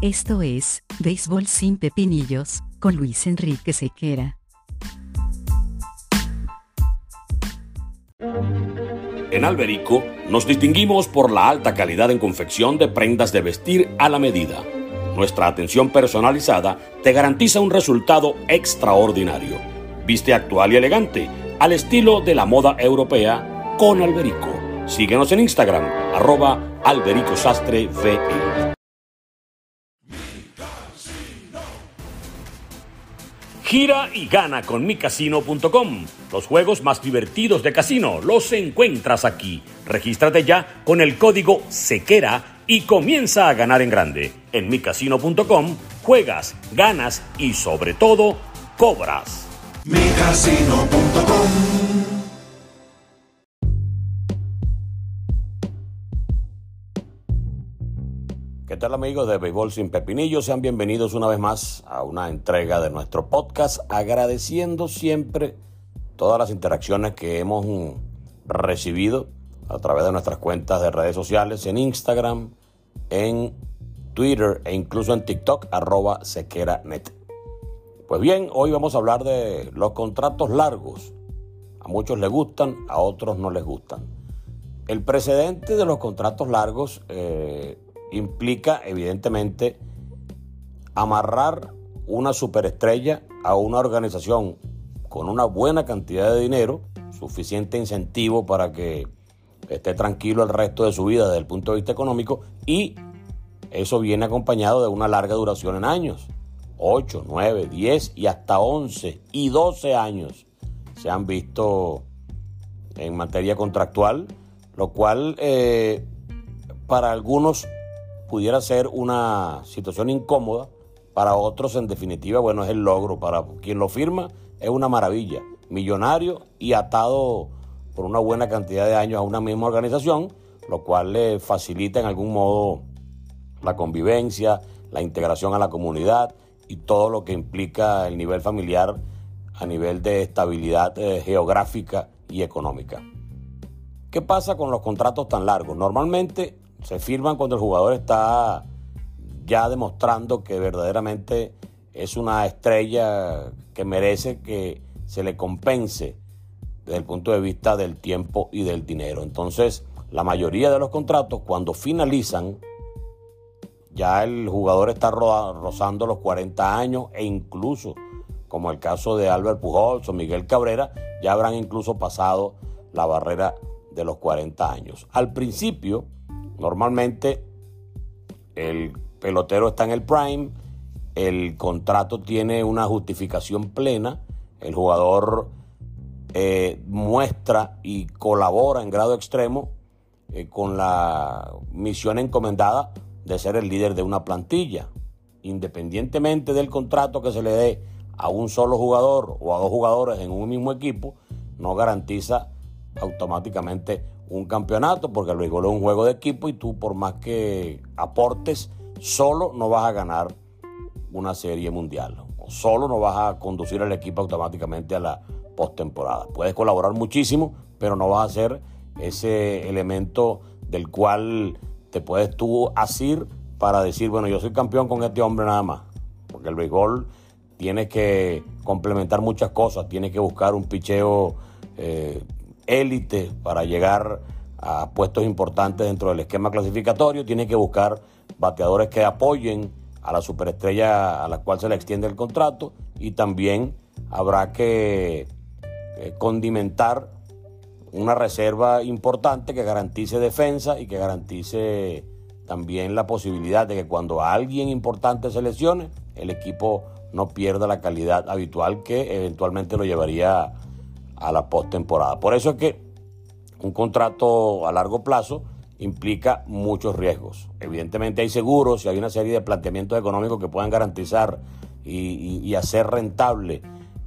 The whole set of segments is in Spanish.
Esto es, Béisbol sin Pepinillos, con Luis Enrique Sequera. En Alberico nos distinguimos por la alta calidad en confección de prendas de vestir a la medida. Nuestra atención personalizada te garantiza un resultado extraordinario. Viste actual y elegante, al estilo de la moda europea, con Alberico. Síguenos en Instagram, arroba Alberico Sastre VE. Gira y gana con micasino.com. Los juegos más divertidos de casino los encuentras aquí. Regístrate ya con el código SEQUERA y comienza a ganar en grande. En micasino.com juegas, ganas y sobre todo cobras. micasino.com tal amigos de Béisbol sin Pepinillo? Sean bienvenidos una vez más a una entrega de nuestro podcast, agradeciendo siempre todas las interacciones que hemos mm, recibido a través de nuestras cuentas de redes sociales, en Instagram, en Twitter e incluso en TikTok, arroba sequeranet. Pues bien, hoy vamos a hablar de los contratos largos. A muchos les gustan, a otros no les gustan. El precedente de los contratos largos eh, implica evidentemente amarrar una superestrella a una organización con una buena cantidad de dinero, suficiente incentivo para que esté tranquilo el resto de su vida desde el punto de vista económico y eso viene acompañado de una larga duración en años. 8, 9, 10 y hasta 11 y 12 años se han visto en materia contractual, lo cual eh, para algunos pudiera ser una situación incómoda, para otros en definitiva, bueno, es el logro, para quien lo firma es una maravilla, millonario y atado por una buena cantidad de años a una misma organización, lo cual le facilita en algún modo la convivencia, la integración a la comunidad y todo lo que implica el nivel familiar a nivel de estabilidad eh, geográfica y económica. ¿Qué pasa con los contratos tan largos? Normalmente se firman cuando el jugador está ya demostrando que verdaderamente es una estrella que merece que se le compense desde el punto de vista del tiempo y del dinero. Entonces, la mayoría de los contratos cuando finalizan, ya el jugador está rozando los 40 años e incluso, como el caso de Albert Pujols o Miguel Cabrera, ya habrán incluso pasado la barrera de los 40 años. Al principio, Normalmente el pelotero está en el prime, el contrato tiene una justificación plena, el jugador eh, muestra y colabora en grado extremo eh, con la misión encomendada de ser el líder de una plantilla. Independientemente del contrato que se le dé a un solo jugador o a dos jugadores en un mismo equipo, no garantiza automáticamente un campeonato, porque el béisbol es un juego de equipo y tú por más que aportes, solo no vas a ganar una serie mundial. O solo no vas a conducir al equipo automáticamente a la postemporada. Puedes colaborar muchísimo, pero no vas a ser ese elemento del cual te puedes tú asir para decir, bueno, yo soy campeón con este hombre nada más. Porque el béisbol tiene que complementar muchas cosas, tiene que buscar un picheo eh, élite para llegar a puestos importantes dentro del esquema clasificatorio, tiene que buscar bateadores que apoyen a la superestrella a la cual se le extiende el contrato y también habrá que eh, condimentar una reserva importante que garantice defensa y que garantice también la posibilidad de que cuando alguien importante se lesione, el equipo no pierda la calidad habitual que eventualmente lo llevaría a la postemporada. Por eso es que un contrato a largo plazo implica muchos riesgos. Evidentemente hay seguros y hay una serie de planteamientos económicos que puedan garantizar y, hacer rentable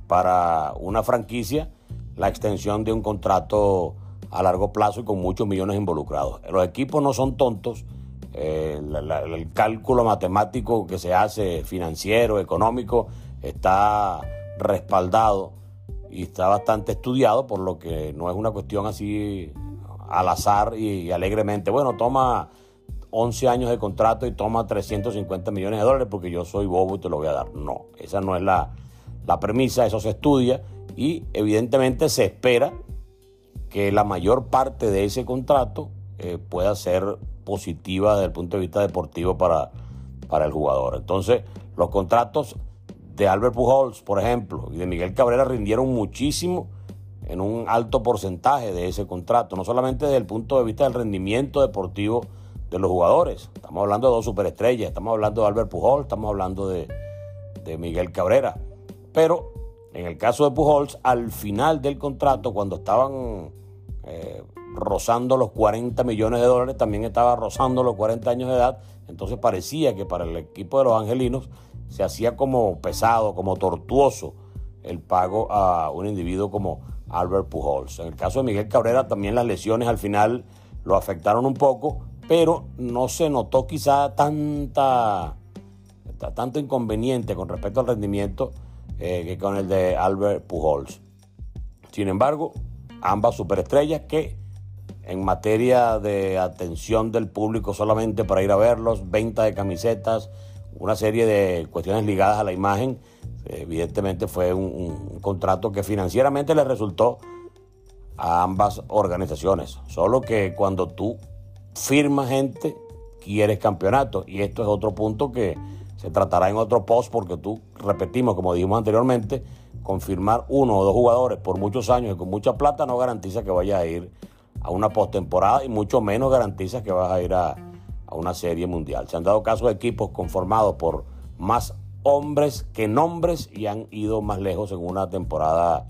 para una franquicia la extensión de un contrato a largo plazo y con muchos millones involucrados. Los equipos no son tontos. Eh, el cálculo matemático que se hace financiero, económico, está respaldado y está bastante estudiado, por lo que no es una cuestión así al azar y, alegremente. Bueno, toma 11 años de contrato y toma 350 millones de dólares porque yo soy bobo y te lo voy a dar. No, esa no es la, la premisa, eso se estudia y evidentemente se espera que la mayor parte de ese contrato eh, pueda ser positiva desde el punto de vista deportivo para, para el jugador. Entonces, los contratos de Albert Pujols, por ejemplo, y de Miguel Cabrera rindieron muchísimo en un alto porcentaje de ese contrato, no solamente desde el punto de vista del rendimiento deportivo de los jugadores. Estamos hablando de dos superestrellas, estamos hablando de Albert Pujols, estamos hablando de, de Miguel Cabrera. Pero en el caso de Pujols, al final del contrato, cuando estaban eh, rozando los 40 millones de dólares, también estaba rozando los 40 años de edad, entonces parecía que para el equipo de los angelinos se hacía como pesado, como tortuoso el pago a un individuo como Albert Pujols. En el caso de Miguel Cabrera también las lesiones al final lo afectaron un poco, pero no se notó quizá tanta, tanto inconveniente con respecto al rendimiento eh, que con el de Albert Pujols. Sin embargo, ambas superestrellas que en materia de atención del público solamente para ir a verlos, venta de camisetas, una serie de cuestiones ligadas a la imagen, evidentemente fue un, contrato que financieramente le resultó a ambas organizaciones. Solo que cuando tú firmas gente, quieres campeonato. Y esto es otro punto que se tratará en otro post porque tú, repetimos, como dijimos anteriormente, confirmar uno o dos jugadores por muchos años y con mucha plata no garantiza que vayas a ir a una postemporada y mucho menos garantiza que vas a ir a, a una serie mundial. Se han dado casos de equipos conformados por más hombres que nombres y han ido más lejos en una temporada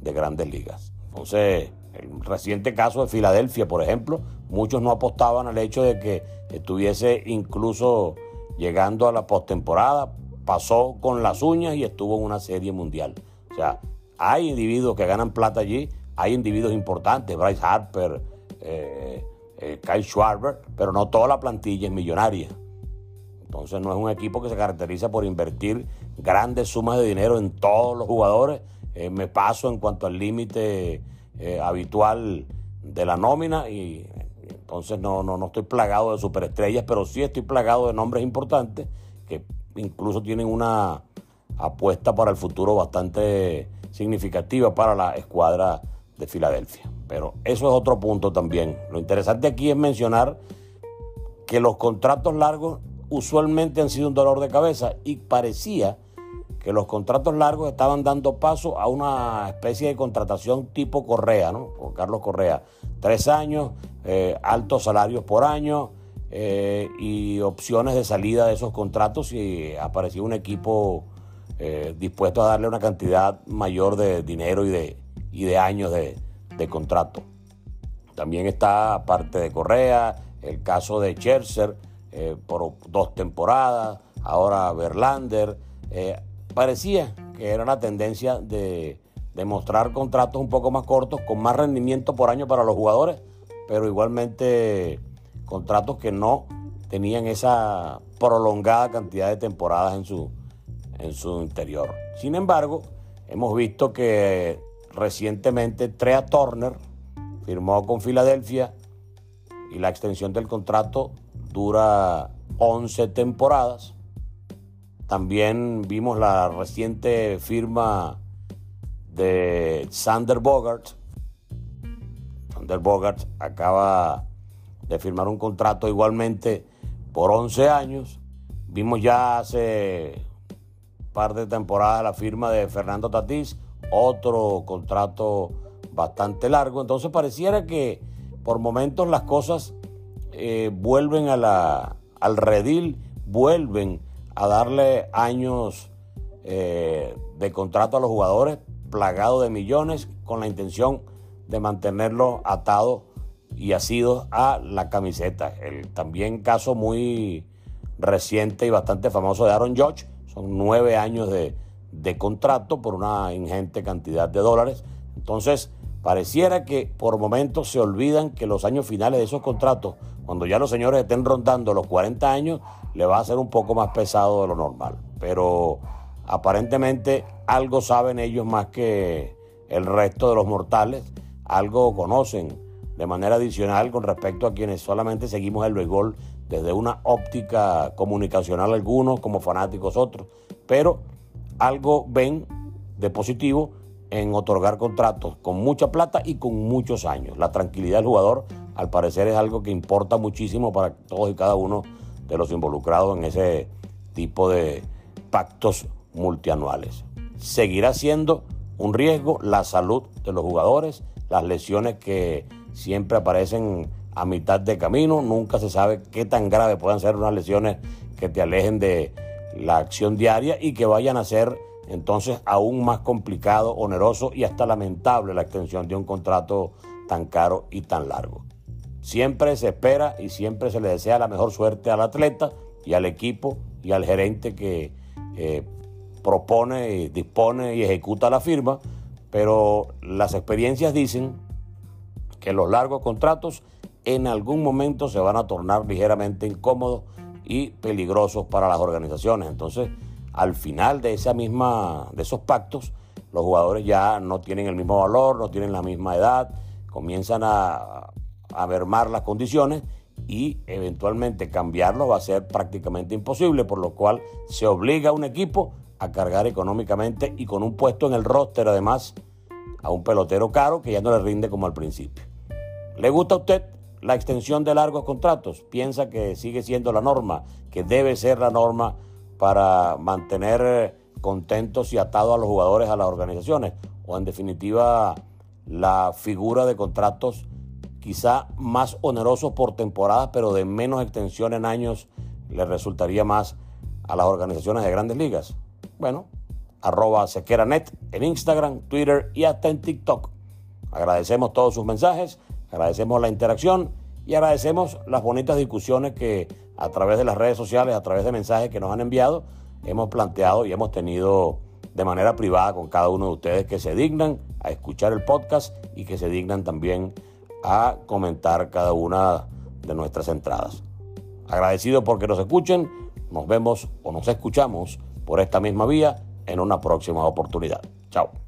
de grandes ligas. Entonces, el reciente caso de Filadelfia, por ejemplo, muchos no apostaban al hecho de que estuviese incluso llegando a la postemporada, pasó con las uñas y estuvo en una serie mundial. O sea, hay individuos que ganan plata allí, hay individuos importantes, Bryce Harper, eh, eh, Kyle Schwarber, pero no toda la plantilla es millonaria. Entonces no es un equipo que se caracteriza por invertir grandes sumas de dinero en todos los jugadores. Eh, me paso en cuanto al límite habitual de la nómina y entonces no, no, no estoy plagado de superestrellas, pero sí estoy plagado de nombres importantes que incluso tienen una apuesta para el futuro bastante significativa para la escuadra de Filadelfia. Pero eso es otro punto también. Lo interesante aquí es mencionar que los contratos largos usualmente han sido un dolor de cabeza y parecía que los contratos largos estaban dando paso a una especie de contratación tipo Correa, ¿no? Carlos Correa. Tres años, eh, altos salarios por año eh, y opciones de salida de esos contratos y apareció un equipo eh, dispuesto a darle una cantidad mayor de dinero y de, y de años de, contrato. También está, aparte de Correa, el caso de Scherzer por dos temporadas, ahora Verlander. parecía que era una tendencia de, de mostrar contratos un poco más cortos, con más rendimiento por año para los jugadores pero igualmente contratos que no tenían esa prolongada cantidad de temporadas en su, en su interior. Sin embargo, hemos visto que recientemente Trea Turner firmó con Filadelfia y la extensión del contrato dura 11 temporadas. También vimos la reciente firma de Sander Bogart Sander Bogart acaba de firmar un contrato igualmente por 11 años. Vimos ya hace par de temporadas la firma de Fernando Tatís, otro contrato bastante largo. Entonces pareciera que por momentos las cosas eh, vuelven a la, al redil, vuelven a darle años eh, de contrato a los jugadores, plagado de millones, con la intención de mantenerlo atado y asido a la camiseta. El también caso muy reciente y bastante famoso de Aaron Judge, son nueve años de, de contrato por una ingente cantidad de dólares. Entonces, pareciera que por momentos se olvidan que los años finales de esos contratos, cuando ya los señores estén rondando los 40 años, le va a ser un poco más pesado de lo normal. Pero aparentemente algo saben ellos más que el resto de los mortales algo conocen de manera adicional con respecto a quienes solamente seguimos el béisbol desde una óptica comunicacional algunos, como fanáticos otros, pero algo ven de positivo en otorgar contratos con mucha plata y con muchos años. La tranquilidad del jugador, al parecer, es algo que importa muchísimo para todos y cada uno de los involucrados en ese tipo de pactos multianuales. Seguirá siendo un riesgo la salud de los jugadores, las lesiones que siempre aparecen a mitad de camino, nunca se sabe qué tan grave puedan ser unas lesiones que te alejen de la acción diaria y que vayan a ser entonces aún más complicado, oneroso y hasta lamentable la extensión de un contrato tan caro y tan largo. Siempre se espera y siempre se le desea la mejor suerte al atleta y al equipo y al gerente que eh, propone, dispone y ejecuta la firma, pero las experiencias dicen que los largos contratos en algún momento se van a tornar ligeramente incómodos y peligrosos para las organizaciones. Entonces, al final de esa misma, de esos pactos, los jugadores ya no tienen el mismo valor, no tienen la misma edad, comienzan a, a mermar las condiciones y eventualmente cambiarlo va a ser prácticamente imposible, por lo cual se obliga a un equipo a cargar económicamente y con un puesto en el roster además a un pelotero caro que ya no le rinde como al principio. ¿Le gusta a usted la extensión de largos contratos? ¿Piensa que sigue siendo la norma, que debe ser la norma para mantener eh, contentos y atados a los jugadores a las organizaciones? ¿O en definitiva la figura de contratos quizá más onerosos por temporada, pero de menos extensión en años, le resultaría más a las organizaciones de grandes ligas? Bueno, arroba sequeranet en Instagram, Twitter y hasta en TikTok. Agradecemos todos sus mensajes, agradecemos la interacción y agradecemos las bonitas discusiones que a través de las redes sociales, a través de mensajes que nos han enviado, hemos planteado y hemos tenido de manera privada con cada uno de ustedes que se dignan a escuchar el podcast y que se dignan también a comentar cada una de nuestras entradas. Agradecido porque nos escuchen, nos vemos o nos escuchamos por esta misma vía en una próxima oportunidad. Chao.